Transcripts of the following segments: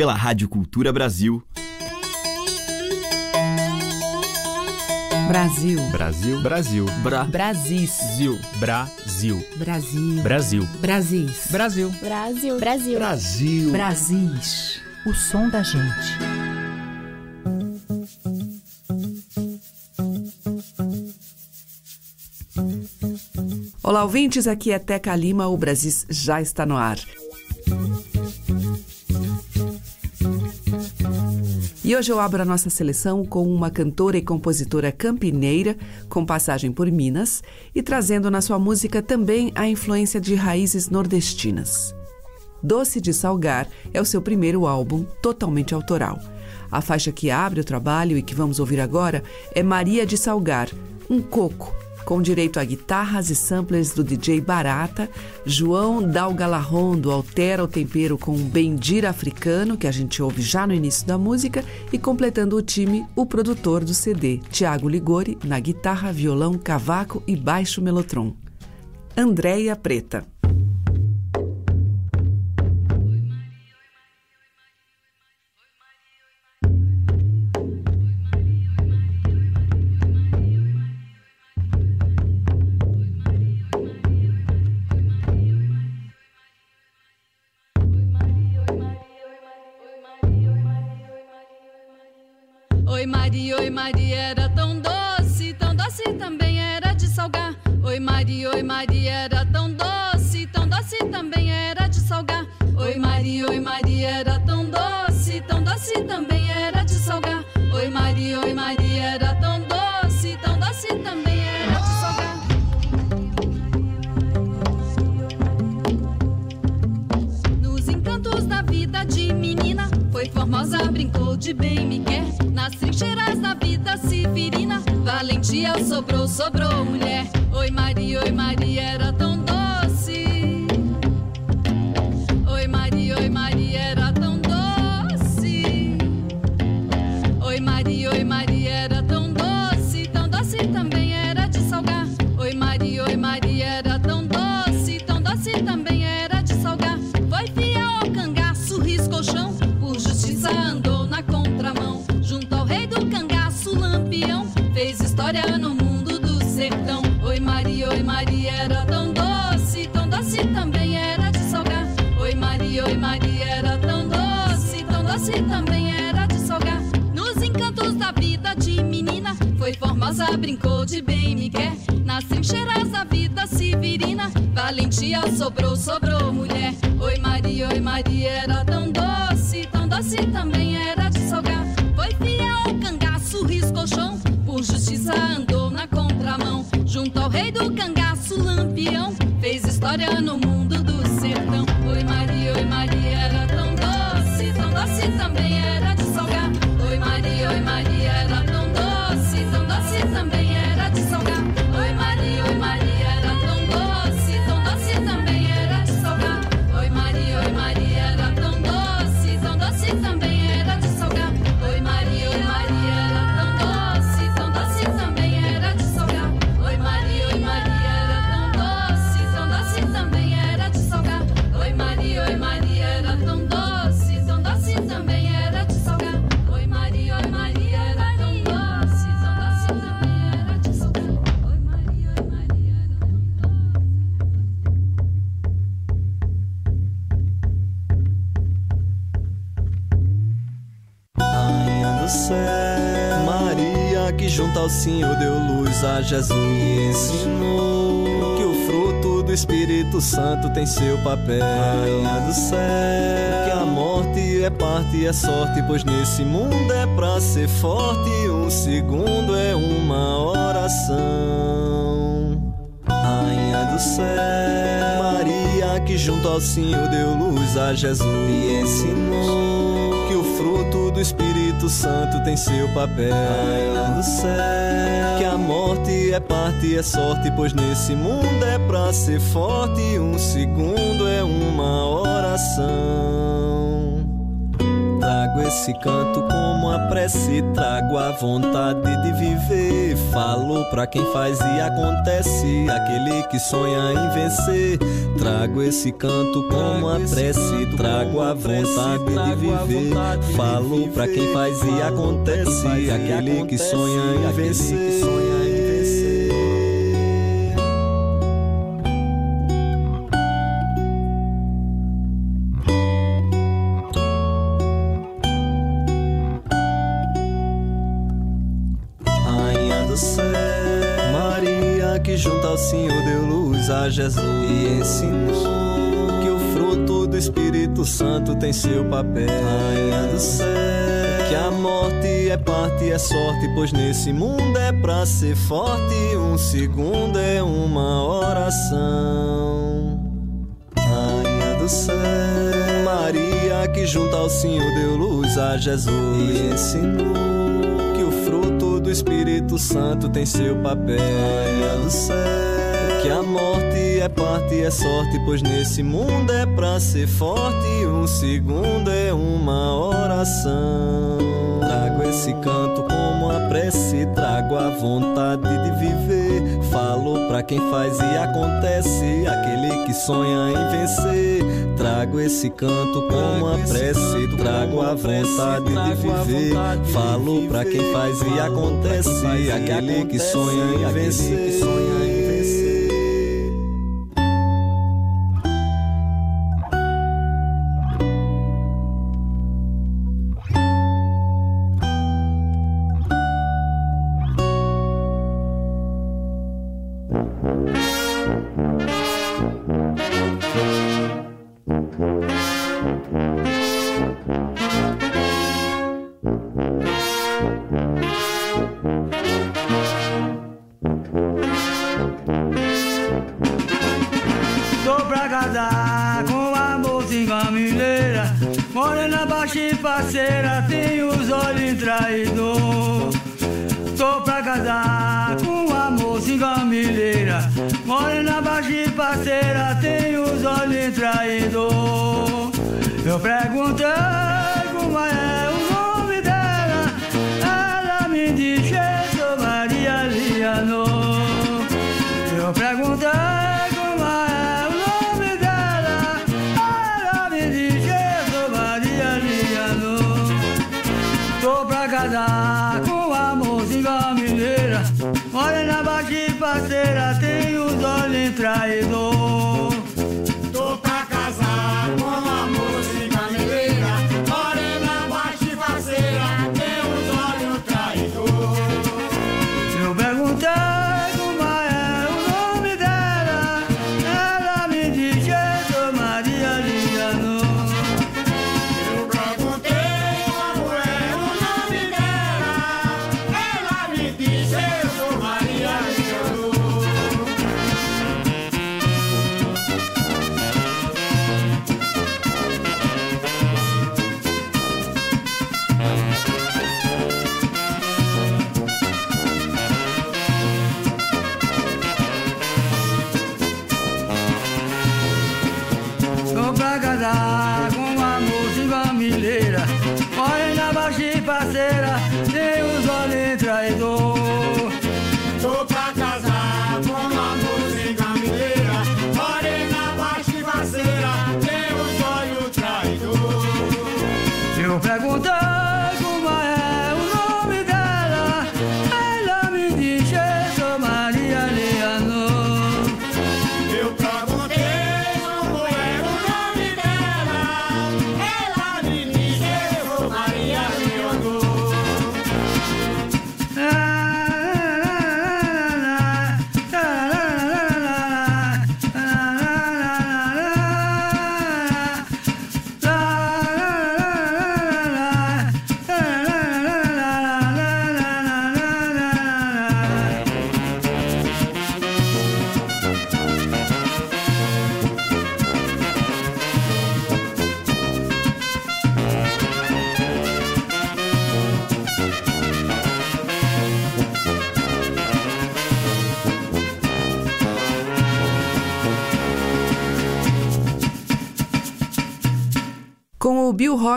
pela Rádio Cultura Brasil. Brasil. Brasil. Brasil. Bra. Brasis. Zil. Brasil. Brasil. Brasil. Brasis. Brasil. Brasil. Brasil. Brasil. Brasis. O som da gente. Olá, ouvintes. Aqui é Teca Lima. O Brasis já está no ar. E hoje eu abro a nossa seleção com uma cantora e compositora campineira, com passagem por Minas, e trazendo na sua música também a influência de raízes nordestinas. Doce de Salgar é o seu primeiro álbum totalmente autoral. A faixa que abre o trabalho e que vamos ouvir agora é Maria de Salgar, um coco, com direito a guitarras e samplers do DJ Barata, João Dalgalarrondo altera o tempero com um bendira africano, que a gente ouve já no início da música, e completando o time, o produtor do CD, Tiago Ligori, na guitarra, violão, cavaco e baixo melotron. Andréia Preta. Oi Maria, era tão doce, tão doce também era de salgar. Oi Maria, oi Maria, era tão doce, tão doce também era de salgar. Oi Maria, oi Maria, era tão doce, tão doce também era de salgar. Oi Maria, oi Maria, era tão doce, tão doce também era de salgar. Nos encantos da vida de menina, foi formosa, brincou de bem me quer. Nas trincheiras da vida severina, valentia sobrou, sobrou mulher. Oi Maria, oi Maria, era tão brincou de bem me quer. Nas trincheiras da vida severina, valentia sobrou, sobrou mulher. Oi Maria, oi Maria, era tão doce, tão doce também era de salgar. Foi fiel ao cangaço, riscou o chão, por justiça andou na contramão. Junto ao rei do cangaço, lampião, fez história no mundo Jesus e ensinou que o fruto do Espírito Santo tem seu papel. Rainha do céu, que a morte é parte e é sorte, pois nesse mundo é pra ser forte. Um segundo é uma oração. Rainha do céu, Maria que junto ao Senhor deu luz a Jesus e ensinou que o fruto do Espírito Santo tem seu papel. Rainha do céu, que a morte parte é sorte, pois nesse mundo é pra ser forte. Um segundo é uma oração. Trago esse canto como a prece, trago a vontade de viver. Falo pra quem faz e acontece, aquele que sonha em vencer. Trago esse canto como a prece, trago a vontade de viver. Falo pra quem faz e acontece, aquele que sonha em vencer. Espírito Santo tem seu papel. Rainha do céu, que a morte é parte, é sorte, pois nesse mundo é pra ser forte. Um segundo é uma oração. Rainha do céu, Maria que junto ao Senhor deu luz a Jesus e ensinou que o fruto do Espírito Santo tem seu papel. Rainha do céu que a morte é parte, é sorte, pois nesse mundo é pra ser forte. Um segundo é uma oração. Trago esse canto como a prece, trago a vontade de viver. Falo pra quem faz e acontece, aquele que sonha em vencer. Trago esse canto como a prece, trago a vontade de viver. Falo pra quem faz e acontece, aquele que sonha em vencer.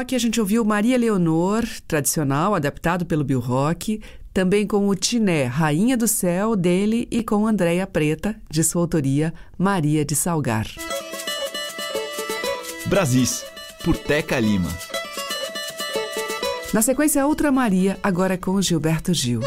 Rock a gente ouviu Maria Leonor, tradicional, adaptado pelo Bill Rock, também com o Tiné, Rainha do Céu, dele, e com Andréia Preta, de sua autoria, Maria de Salgar. Brasis, por Teca Lima. Na sequência, outra Maria, agora com Gilberto Gil.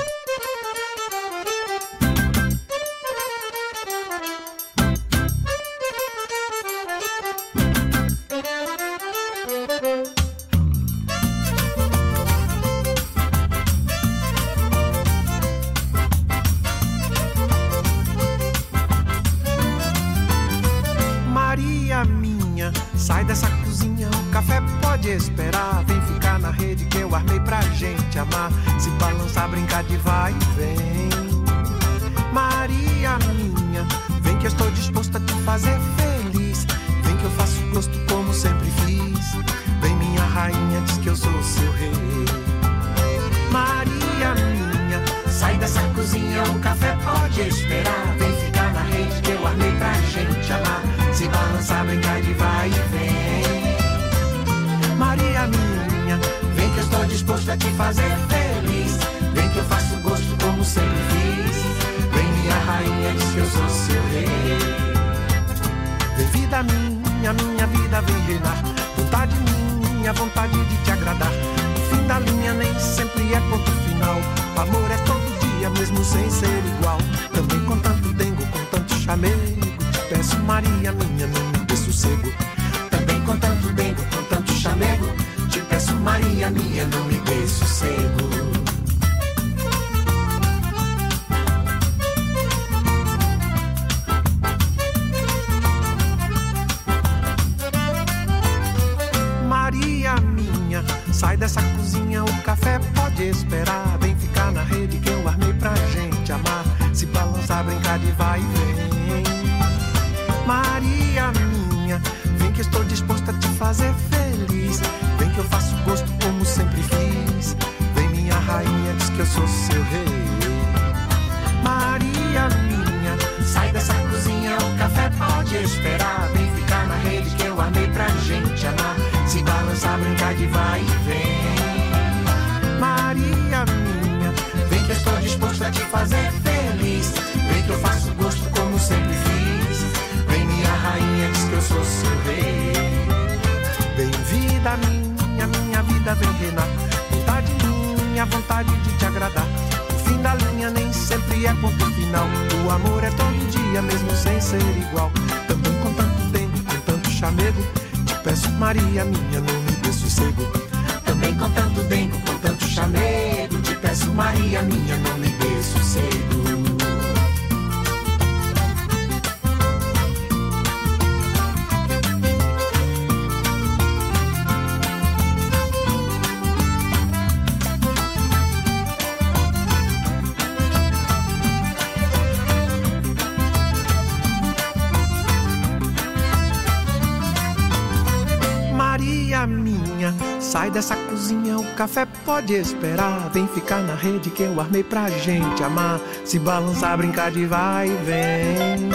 minha, minha vida vem reinar. Vontade minha, vontade de te agradar. O fim da linha nem sempre é ponto final. O amor é todo dia, mesmo sem ser igual. Também com tanto dengo, com tanto chamego. Te peço, Maria minha, não me dê sossego. Também com tanto dengo, com tanto chamego. Te peço, Maria minha, não me dê sossego. chamego. Te peço, Maria minha, não me dê sossego. Também com tanto dengo, com tanto chamego. Te peço, Maria minha, não me dê sossego. Sai dessa cozinha, o café pode esperar. Vem ficar na rede que eu armei pra gente amar. Se balançar, brincar de vai e vem.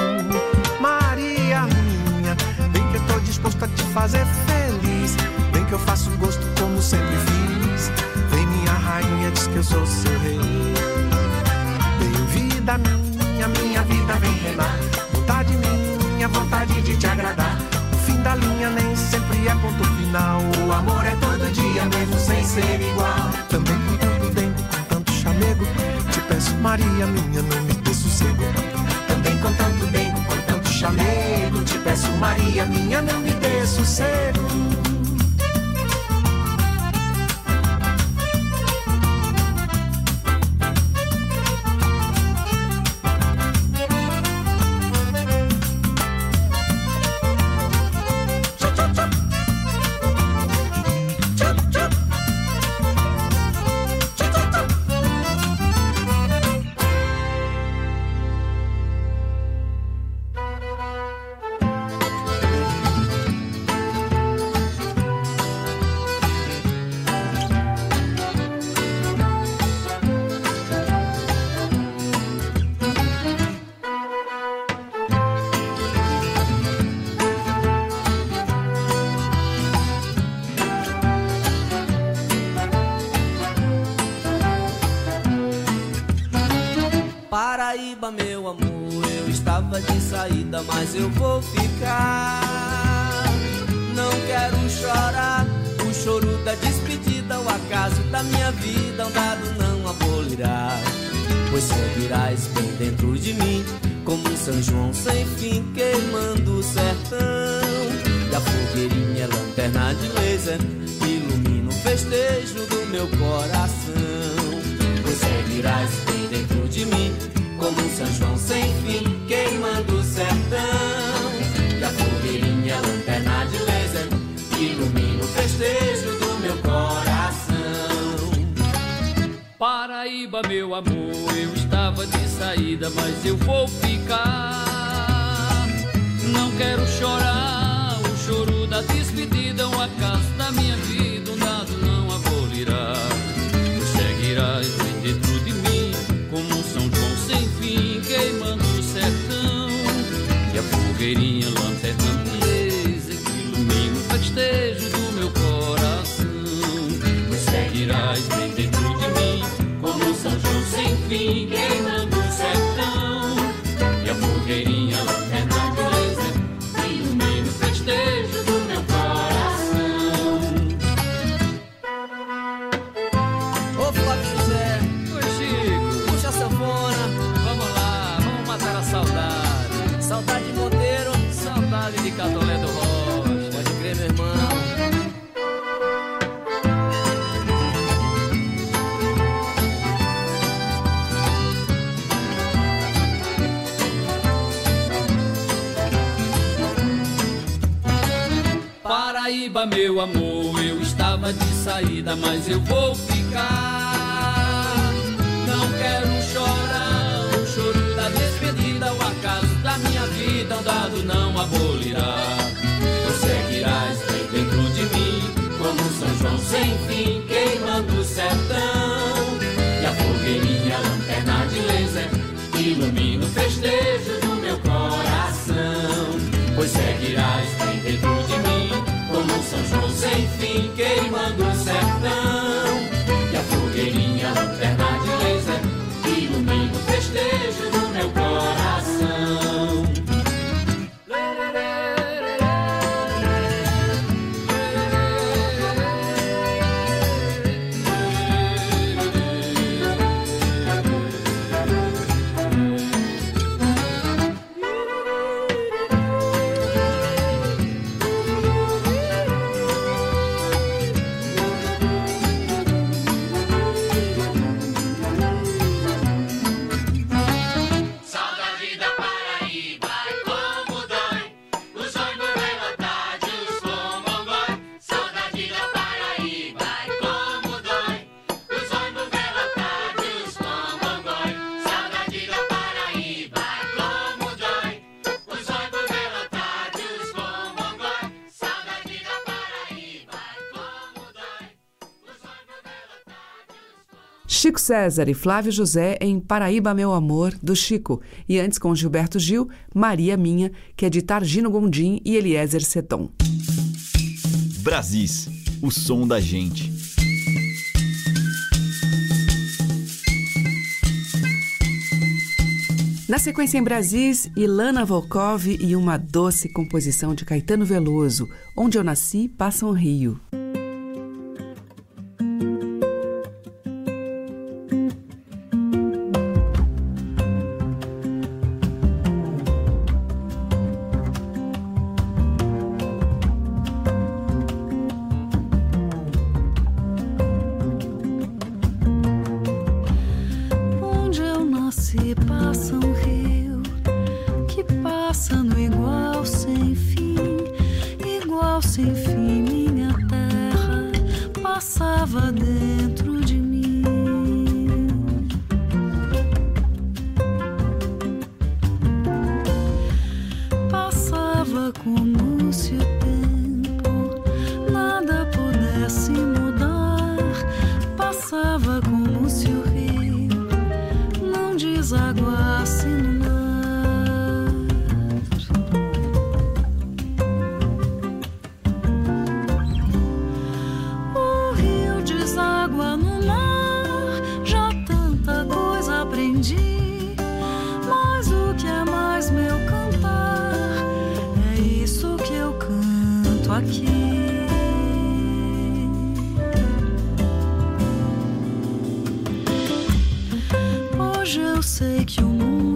Maria minha, vem que eu tô disposto a te fazer feliz. Vem que eu faço gosto como sempre fiz. Vem minha rainha, diz que eu sou seu rei. Vem vida minha, minha vida vem reinar. Vontade minha, vontade de te agradar fim da linha nem sempre é ponto final. O amor é todo dia, mesmo sem ser igual. Também com tanto tempo, com tanto chamego. Te peço, Maria minha, não me dê sossego. Também com tanto tempo, com tanto chamego. Te peço, Maria minha, não me dê sossego. Pois seguirás bem dentro de mim, como um São João sem fim, queimando o sertão. E a fogueirinha é lanterna de laser, ilumina o festejo do meu coração. Pois seguirás bem dentro de mim, como um São João sem fim, Paraíba, meu amor, eu estava de saída, mas eu vou ficar. Não quero chorar, o choro da despedida, um acaso da minha vida, um dado não abolirá. Tu seguirás bem dentro de mim, como um São João sem fim, queimando o sertão. E a fogueirinha, lanterna que ilumina o festejo João de saída, mas eu vou ficar. Não quero chorar, o choro da despedida, o acaso da minha vida, um dado não abolirá. Tu seguirás bem dentro de mim, como São João sem fim, queimando Chico César e Flávio José em Paraíba Meu Amor, do Chico. E antes com Gilberto Gil, Maria Minha, que é de Targino Gondim e Eliezer Seton. Brasis, o som da gente. Na sequência em Brasis, Ilana Volkov e uma doce composição de Caetano Veloso, Onde Eu Nasci, Passa um Rio. aqui. Hoje eu sei que o mundo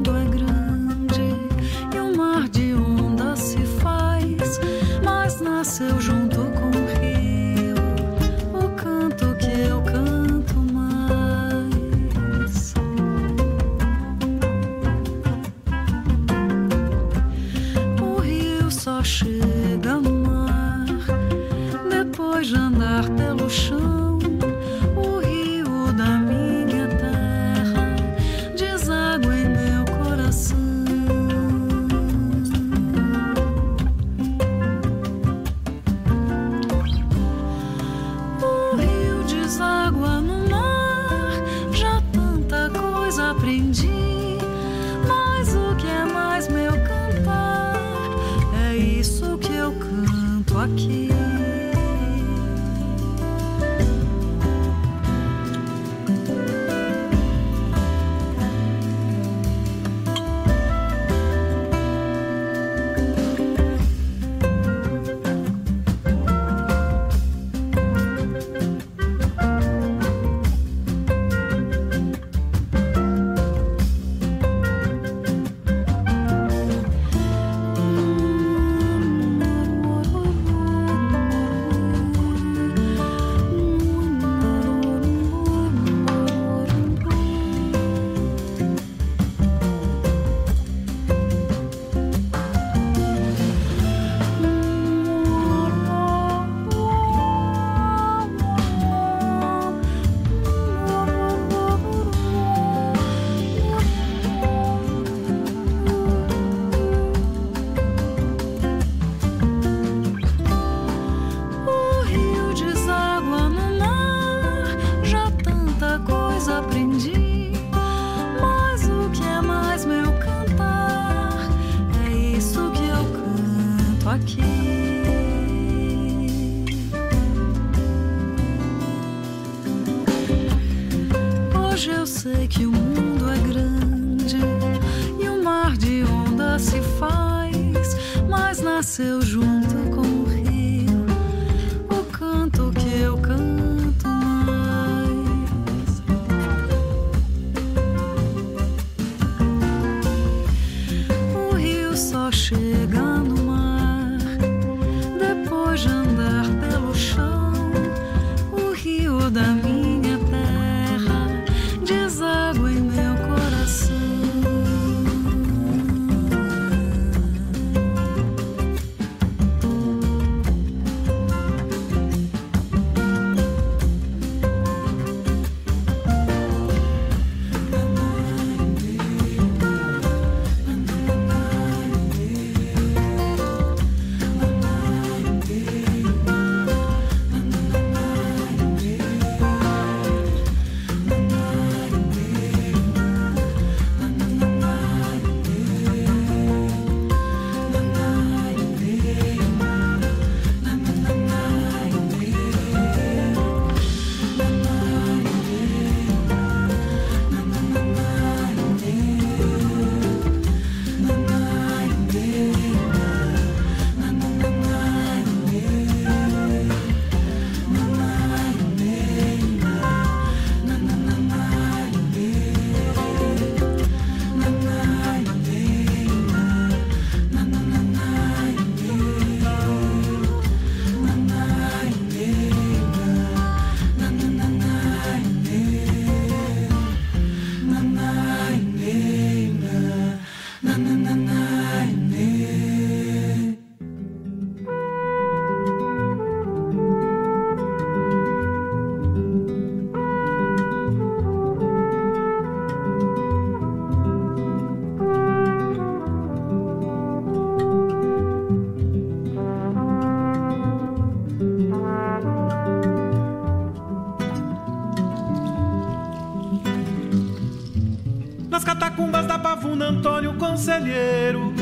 conselheiro.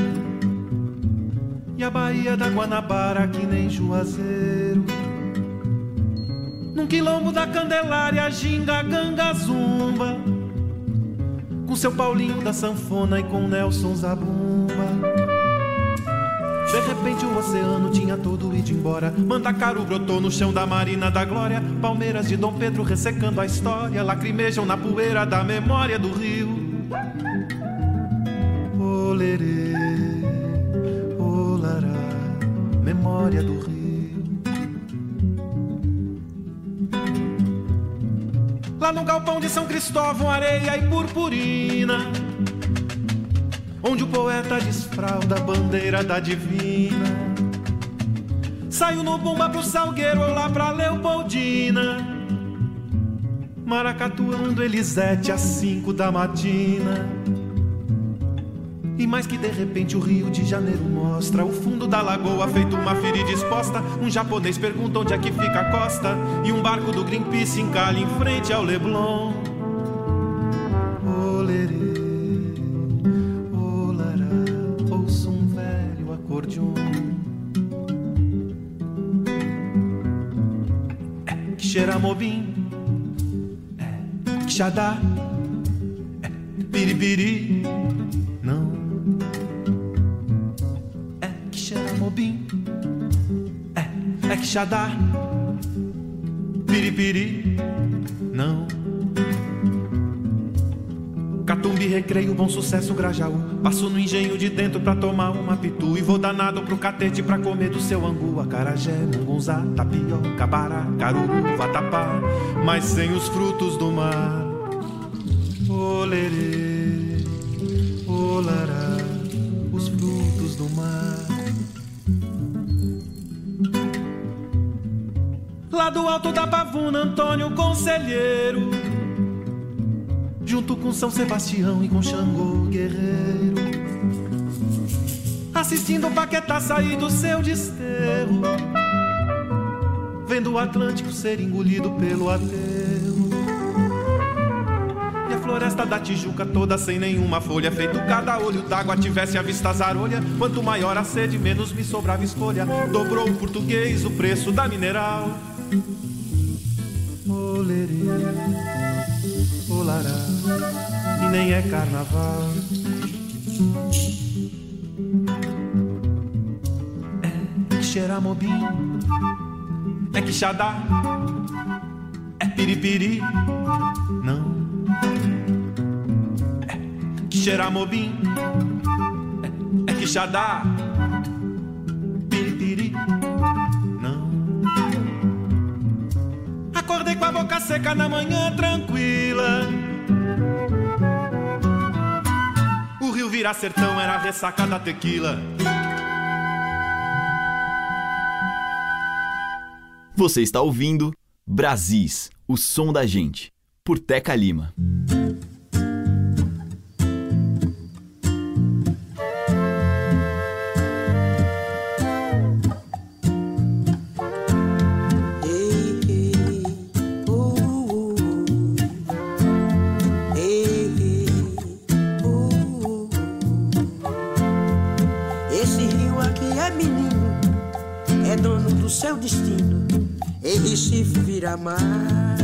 E a Baía da Guanabara que nem Juazeiro. Num quilombo da Candelária, Ginga, Ganga, Zumba. Com seu Paulinho da Sanfona e com Nelson Zabumba. De repente o oceano tinha todo ido embora. Mandacaru brotou no chão da Marina da Glória. Palmeiras de Dom Pedro ressecando a história. Lacrimejam na poeira da memória do rio memória do rio. Lá no galpão de São Cristóvão, areia e purpurina. Onde o poeta desfralda a bandeira da divina. Saiu no bomba pro Salgueiro ou lá pra Leopoldina. Maracatuando Elisete às cinco da matina. E mais que de repente o Rio de Janeiro mostra o fundo da lagoa feito uma ferida exposta. Um japonês pergunta onde é que fica a costa. E um barco do Greenpeace encalha em frente ao Leblon. Olerê, olará, ouço um velho acordeon. É que cheira mobim, é que xadá, é piripiri, que xadá, piripiri, não. Catumbi, recreio, bom sucesso, Grajaú. Passo no engenho de dentro pra tomar uma pitu. E vou danado pro catete pra comer do seu angu. Acarajé, mungunzá, tapioca, bará, caruru, vatapá. Mas sem os frutos do mar. Olerê, olará, Lá do alto da pavuna, Antônio Conselheiro junto com São Sebastião e com Xangô Guerreiro. Assistindo o Paquetá sair do seu desterro, vendo o Atlântico ser engolido pelo aterro. E a floresta da Tijuca toda sem nenhuma folha, feito cada olho d'água tivesse a vista zarolha. Quanto maior a sede, menos me sobrava escolha. Dobrou o português o preço da mineral. Olerê olará e nem é carnaval. É que cheira mobim, é que xadá, é piripiri, não. É que cheira mobim, é, é Acordei com a boca seca na manhã tranquila. O rio virar sertão era a ressaca da tequila. Você está ouvindo Brasis, o som da gente, por Teca Lima. Vira mar.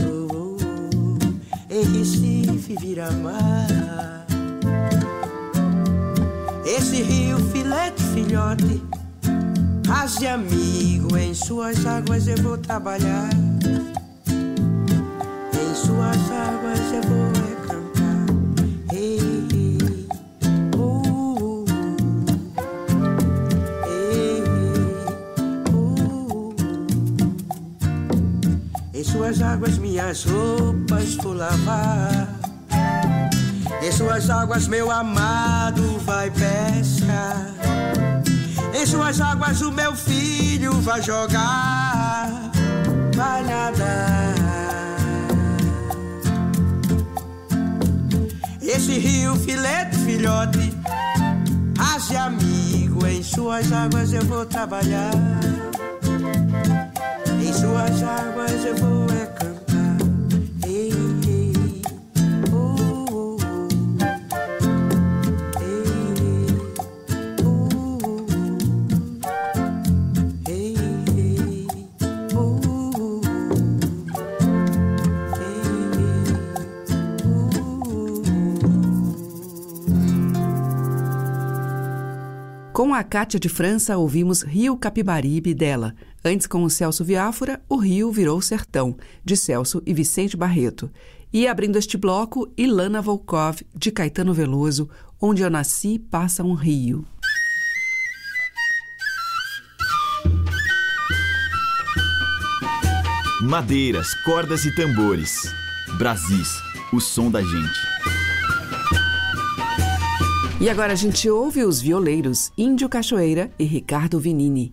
Oh, oh, oh. Em Recife vira mar. Esse rio filete filhote, faz de amigo. Em suas águas eu vou trabalhar. Em suas águas eu vou Em suas águas minhas roupas vou lavar. Em suas águas meu amado vai pescar. Em suas águas o meu filho vai jogar, vai nadar. Esse rio filete filhote, haja amigo. Em suas águas eu vou trabalhar. Em suas águas eu vou a Cátia de França, ouvimos Rio Capibaribe dela. Antes, com o Celso Viáfora, O Rio Virou Sertão, de Celso e Vicente Barreto. E abrindo este bloco, Ilana Volkov, de Caetano Veloso, Onde Eu Nasci Passa um Rio. Madeiras, cordas e tambores. Brasis, o som da gente. E agora a gente ouve os violeiros Índio Cachoeira e Ricardo Vinini.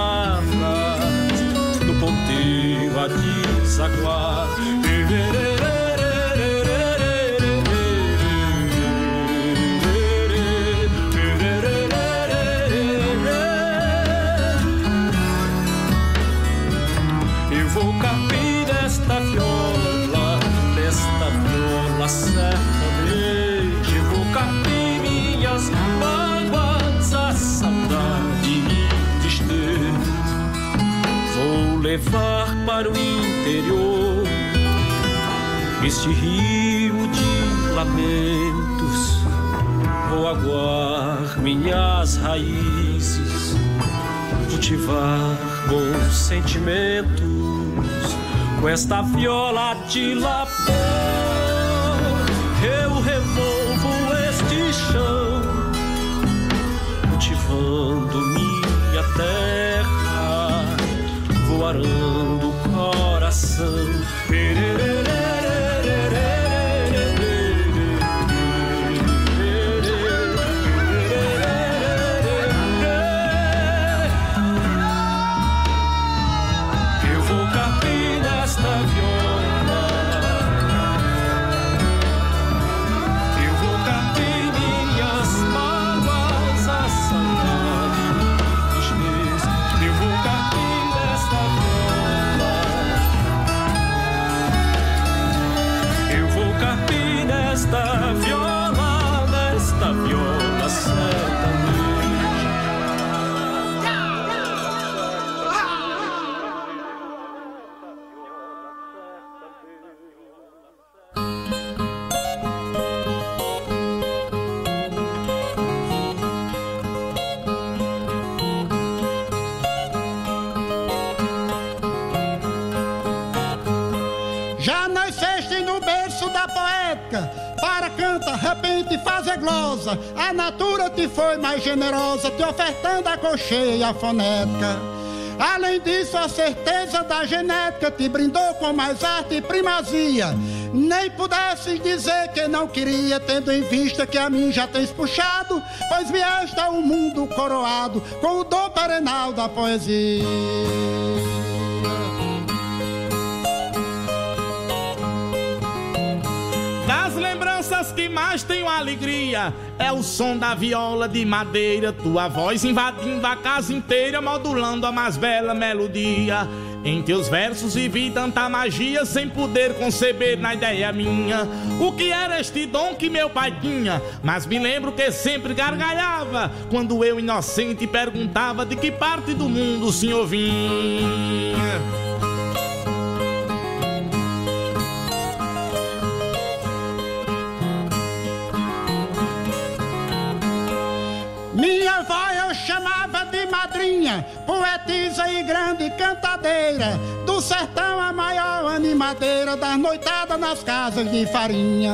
ponteiro a levar para o interior este rio de lamentos. Vou aguar minhas raízes, cultivar bons sentimentos com esta viola de labor. Eu revolvo este chão, cultivando minha terra, vou arando o coração. Eu A natura te foi mais generosa, te ofertando a cocheia e a fonética. Além disso, a certeza da genética te brindou com mais arte e primazia. Nem pudesses dizer que não queria, tendo em vista que a mim já tens puxado, pois vieste ao mundo coroado com o dom perenal da poesia. Lembranças que mais tenho alegria é o som da viola de madeira, tua voz invadindo a casa inteira, modulando a mais bela melodia. Em teus versos vivi tanta magia sem poder conceber na ideia minha o que era este dom que meu pai tinha. Mas me lembro que sempre gargalhava quando eu, inocente, perguntava de que parte do mundo o senhor vinha. Avó eu chamava de madrinha, poetisa e grande cantadeira, do sertão a maior animadeira, das noitadas nas casas de farinha.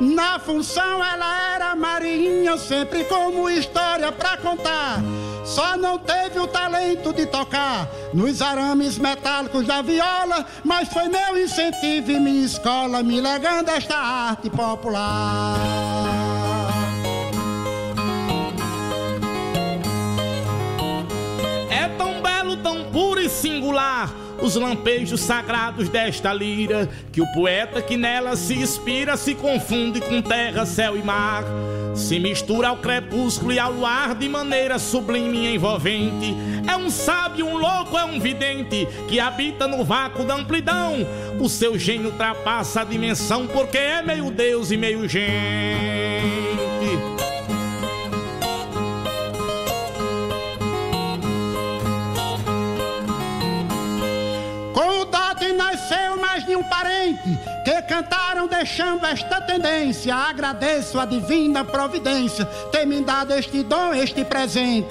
Na função ela era marinha, sempre como história pra contar. Só não teve o talento de tocar nos arames metálicos da viola, mas foi meu incentivo e minha escola me legando esta arte popular. Puro e singular os lampejos sagrados desta lira que o poeta que nela se inspira se confunde com terra, céu e mar. Se mistura ao crepúsculo e ao luar de maneira sublime e envolvente. É um sábio, um louco, é um vidente que habita no vácuo da amplidão. O seu gênio ultrapassa a dimensão porque é meio Deus e meio gente. Dote nasceu mais de um parente que cantaram deixando esta tendência. Agradeço a divina providência ter me dado este dom, este presente.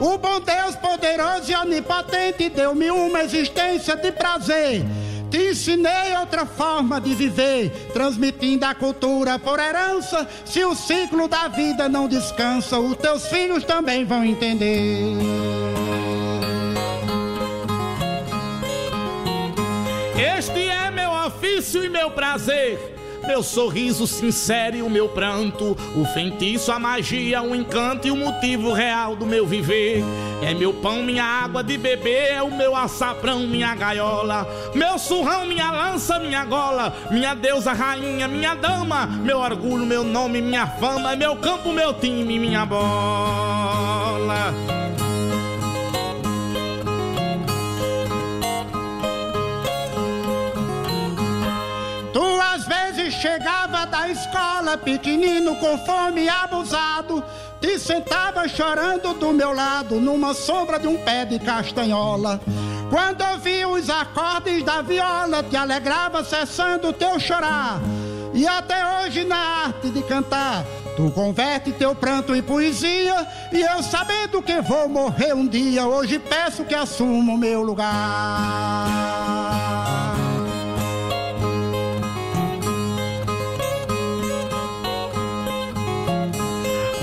O bom Deus poderoso e onipotente deu-me uma existência de prazer. Te ensinei outra forma de viver, transmitindo a cultura por herança. Se o ciclo da vida não descansa, os teus filhos também vão entender. Este é meu ofício e meu prazer. Meu sorriso sincero e o meu pranto, o feitiço, a magia, o encanto e o motivo real do meu viver. É meu pão, minha água de beber, é o meu açafrão, minha gaiola, meu surrão, minha lança, minha gola, minha deusa, rainha, minha dama, meu orgulho, meu nome, minha fama, é meu campo, meu time, minha bola. Às vezes chegava da escola, pequenino com fome e abusado, te sentava chorando do meu lado, numa sombra de um pé de castanhola. Quando ouvi os acordes da viola, te alegrava cessando o teu chorar. E até hoje na arte de cantar, tu converte teu pranto em poesia. E eu sabendo que vou morrer um dia, hoje peço que assuma o meu lugar.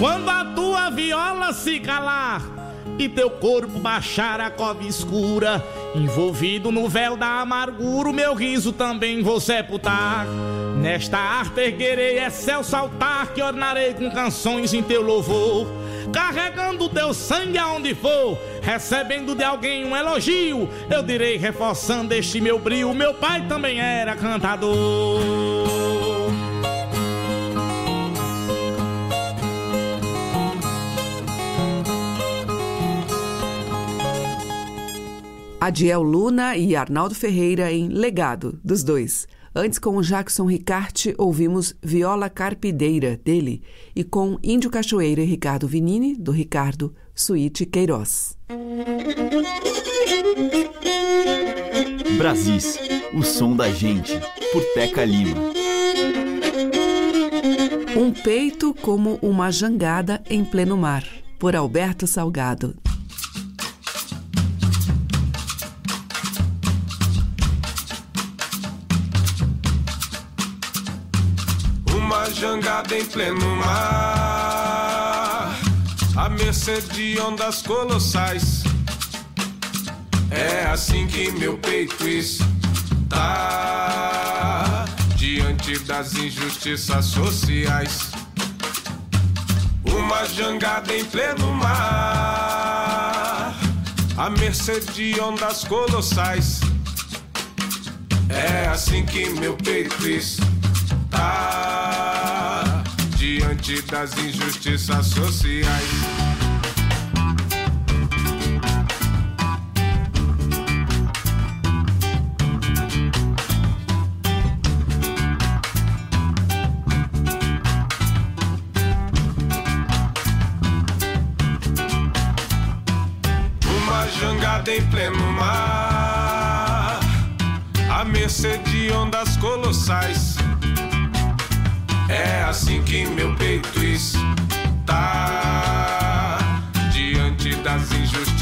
Quando a tua viola se calar e teu corpo baixar a cova escura, envolvido no véu da amargura, o meu riso também vou sepultar. Nesta arte erguerei excelso altar que ornarei com canções em teu louvor. Carregando teu sangue aonde for, recebendo de alguém um elogio, eu direi reforçando este meu brilho. Meu pai também era cantador. Adiel Luna e Arnaldo Ferreira em Legado, dos dois. Antes, com o Jackson Ricarte, ouvimos Viola Carpideira, dele, e com Índio Cachoeira e Ricardo Vinini, do Ricardo Suíte Queiroz. Brasis, o som da gente, por Teca Lima. Um peito como uma jangada em pleno mar, por Alberto Salgado. Uma jangada em pleno mar, à mercê de ondas colossais. É assim que meu peito está diante das injustiças sociais. Uma jangada em pleno mar, à mercê de ondas colossais. É assim que meu peito está das injustiças sociais.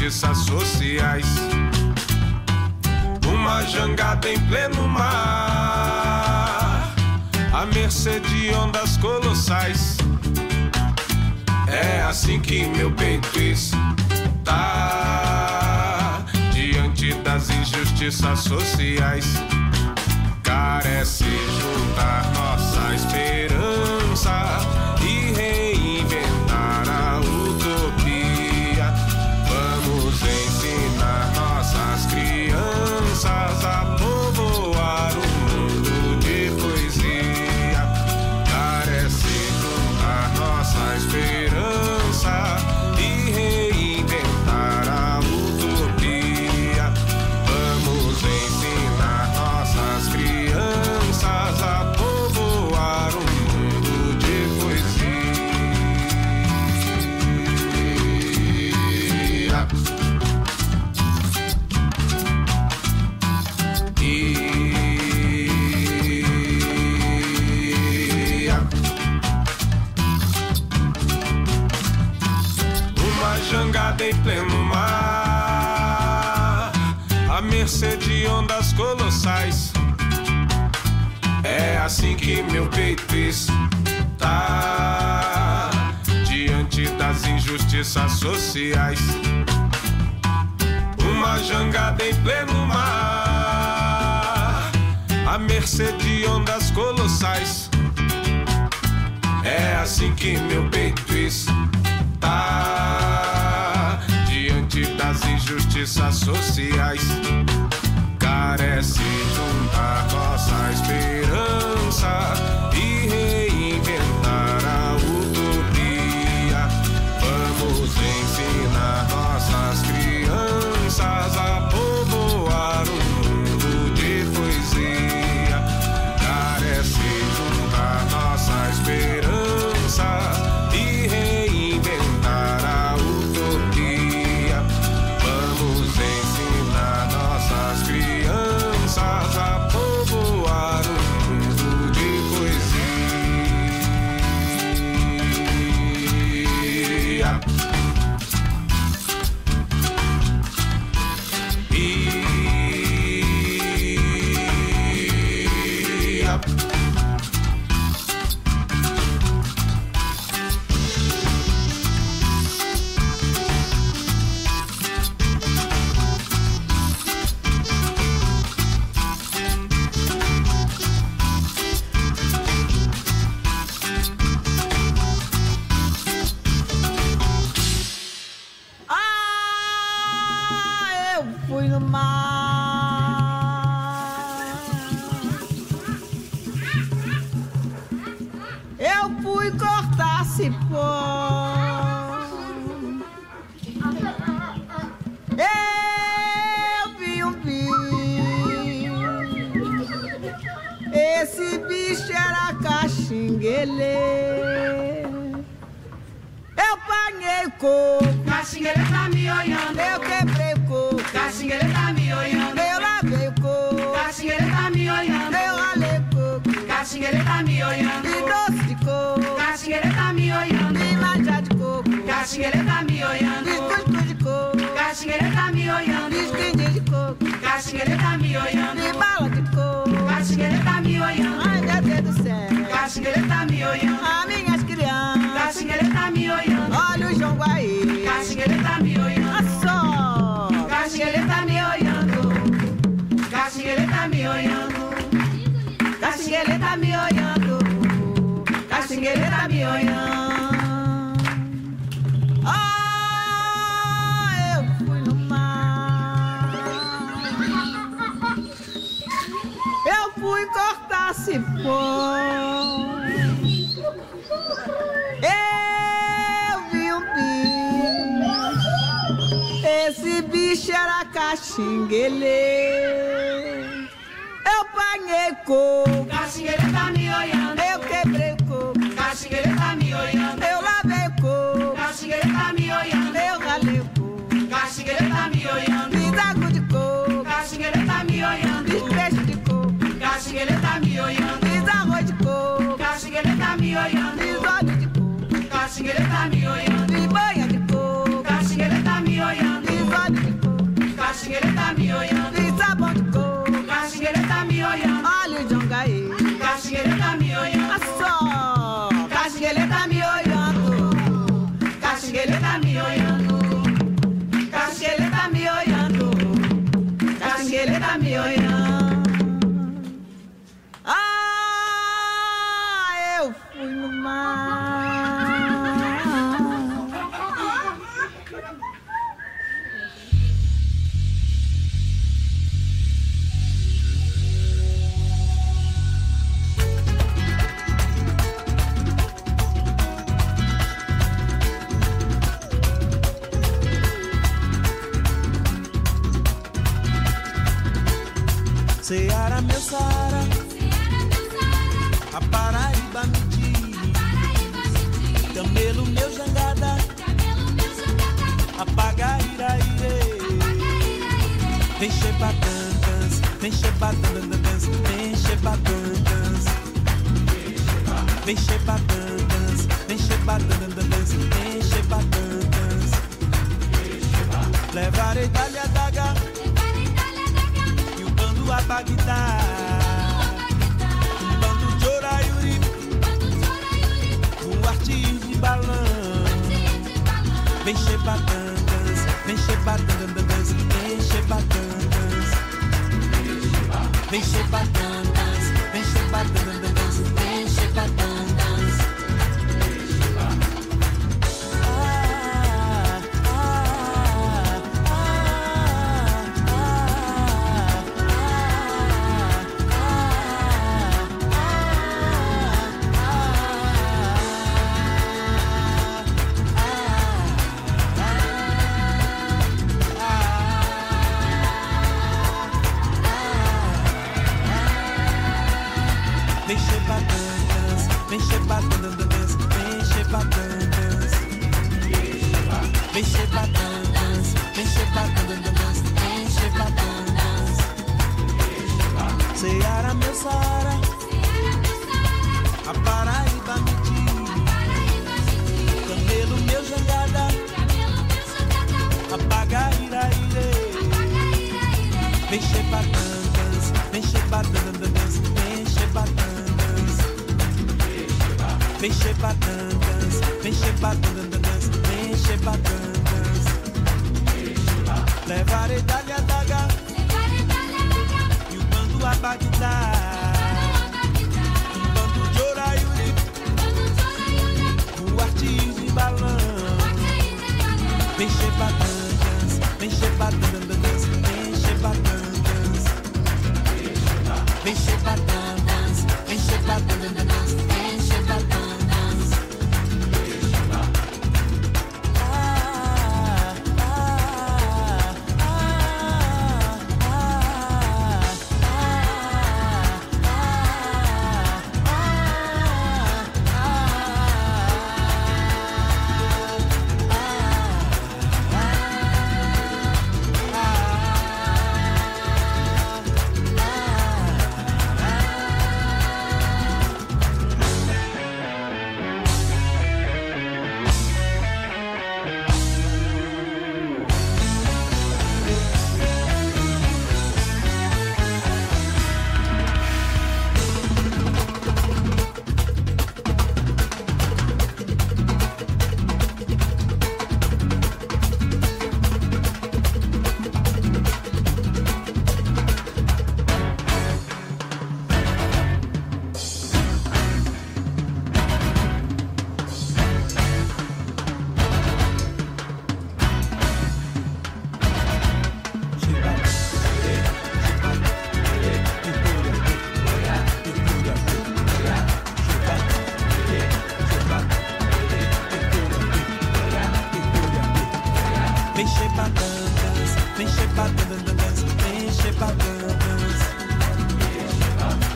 Injustiças sociais. Uma jangada em pleno mar, à mercê de ondas colossais. É assim que meu peito está diante das injustiças sociais. Carece juntar que meu peito está diante das injustiças sociais. Uma jangada em pleno mar, à mercê de ondas colossais. É assim que meu peito está diante das injustiças sociais. Carece juntar nossa esperança e Caxinguele tá me olhando. Caxinguele tá me olhando. Ah, eu fui no mar. Eu fui cortar cipó. Eu vi um bicho. Esse bicho era caxinguele. Eu panhei coco. Caxinguele tá me olhando. Eu quebrei coco. Caxinguele tá me olhando. Eu lavei coco. Caxinguele tá me olhando. Eu ralei coco. Caxinguele tá me olhando. Fiz água de coco. Caxinguele tá me olhando. Fiz peixe de coco. Caxinguele tá me olhando. Fiz arroz de coco. Caxinguele tá me olhando. Fiz óleo de coco. Caxinguele tá me olhando. Fiz banha de coco. Caxinguele tá me olhando. Fiz óleo de coco. Caxinguele tá me olhando. Fiz sabão de coco. Caxinguele tá me olhando. Óleo de ongaí. Caxinguele tá me olhando. A só. Caxinguele tá me olhando. Caxinguele tá me olhando. Ceará, meu Saara, a Paraíba me diz, Camelo, meu jangada, a Pagaíraire, vem chebatantas, vem chebatantas, vem chebatantas, vem chebatantas, vem chebatantas, vem chebatantas, levarei o bando a Bagdá. Bando de oraiuri, um artinho de balão. Vem chebatangas, vem chebatangas, vem chebatangas. Vem chebatangas, vem chebatangas, Vem chebatangas, vem chebatangas, vem chebatangas. Levarei dalha daga e o bando a Bagdá. Um bando de oraiuri, um artinho de balão. Vem chebatangas, vem vem chebatangas. Vem vem chebatangas,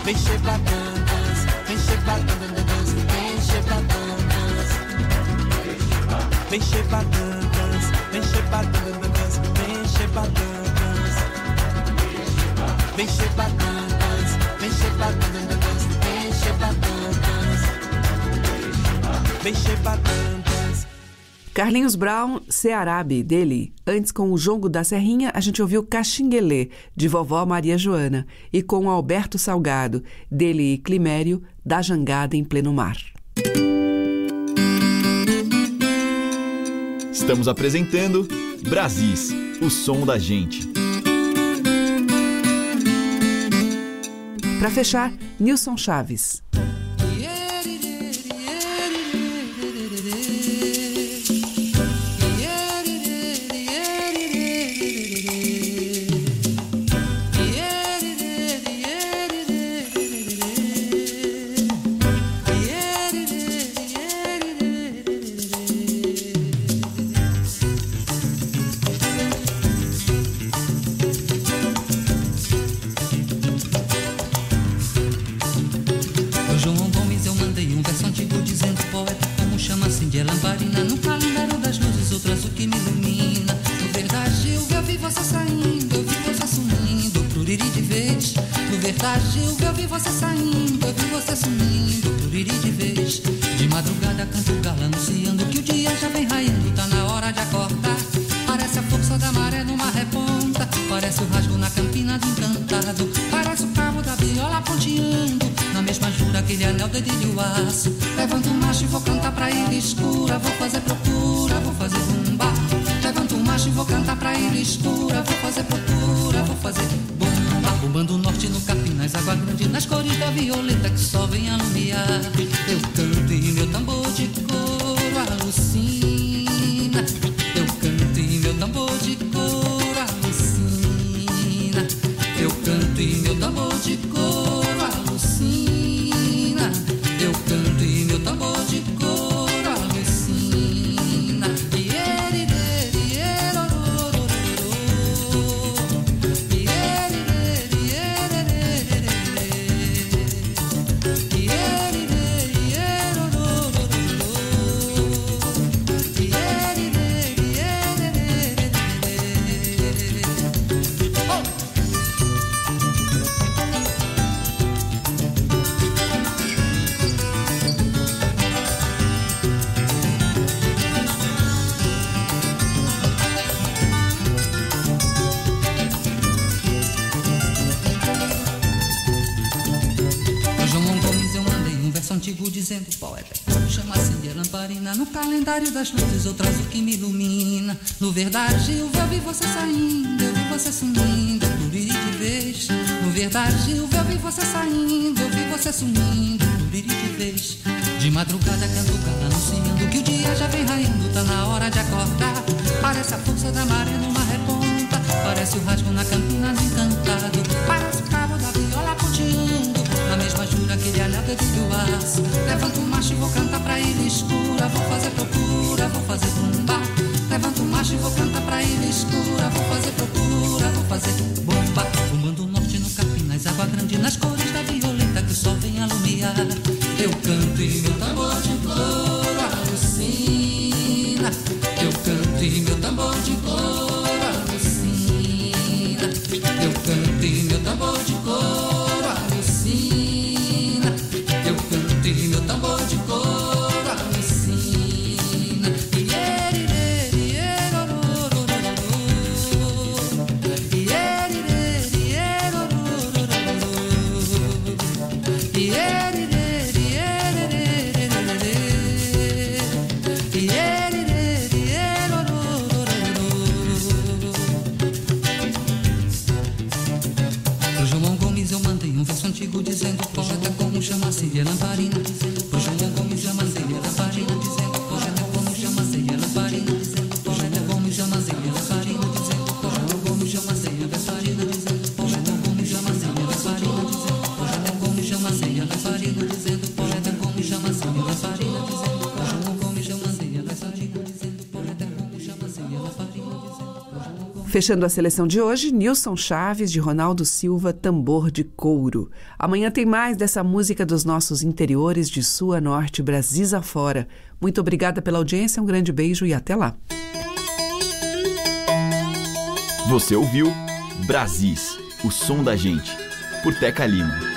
Vem chebatanas, vem chebatanas, vem chebatanas. Vem chebatanas, vem chebatanas, vem chebatanas. Vem chebatanas, vem chebatanas, vem chebatanas. Vem chebatanas. Carlinhos Brown, Cearabe, dele. Antes, com o Jongo da Serrinha, a gente ouviu Caxinguelê, de vovó Maria Joana. E com Alberto Salgado, dele e Climério, da Jangada em Pleno Mar. Estamos apresentando Brasis, o som da gente. Para fechar, Nilson Chaves. Parece o rasgo na campina do encantado, parece o cabo da viola ponteando. Na mesma jura aquele anel dedilho aço. Levanto o macho e vou cantar pra ilha escura. Vou fazer procura, vou fazer bumba Levanto o macho e vou cantar pra ilha escura. Vou fazer procura, vou fazer bumba. Bombando norte no Capinas, água grande Nas cores da violeta que só vem alumiar. Eu canto e meu tambor de couro alucina calendário das luzes eu trazo o que me ilumina. No verdade eu vi você saindo Eu vi você sumindo, pluriri de vez No verdade eu vi você saindo Eu vi você sumindo, pluriri de vez De madrugada canto anunciando Que o dia já vem raindo, tá na hora de acordar. Parece a força da maré numa reponta. Parece o rasgo na campina do encantado. Parece o cabo da viola ponteando. Na mesma jura aquele anel dedilho aço. Levanto o macho e vou cantar pra ilha escura. Vou fazer Fechando a seleção de hoje, Nilson Chaves, de Ronaldo Silva, Tambor de Couro. Amanhã tem mais dessa música dos nossos interiores de Sul a Norte, Brasis afora. Muito obrigada pela audiência, um grande beijo e até lá. Você ouviu Brasis, o som da gente, por Teca Lima.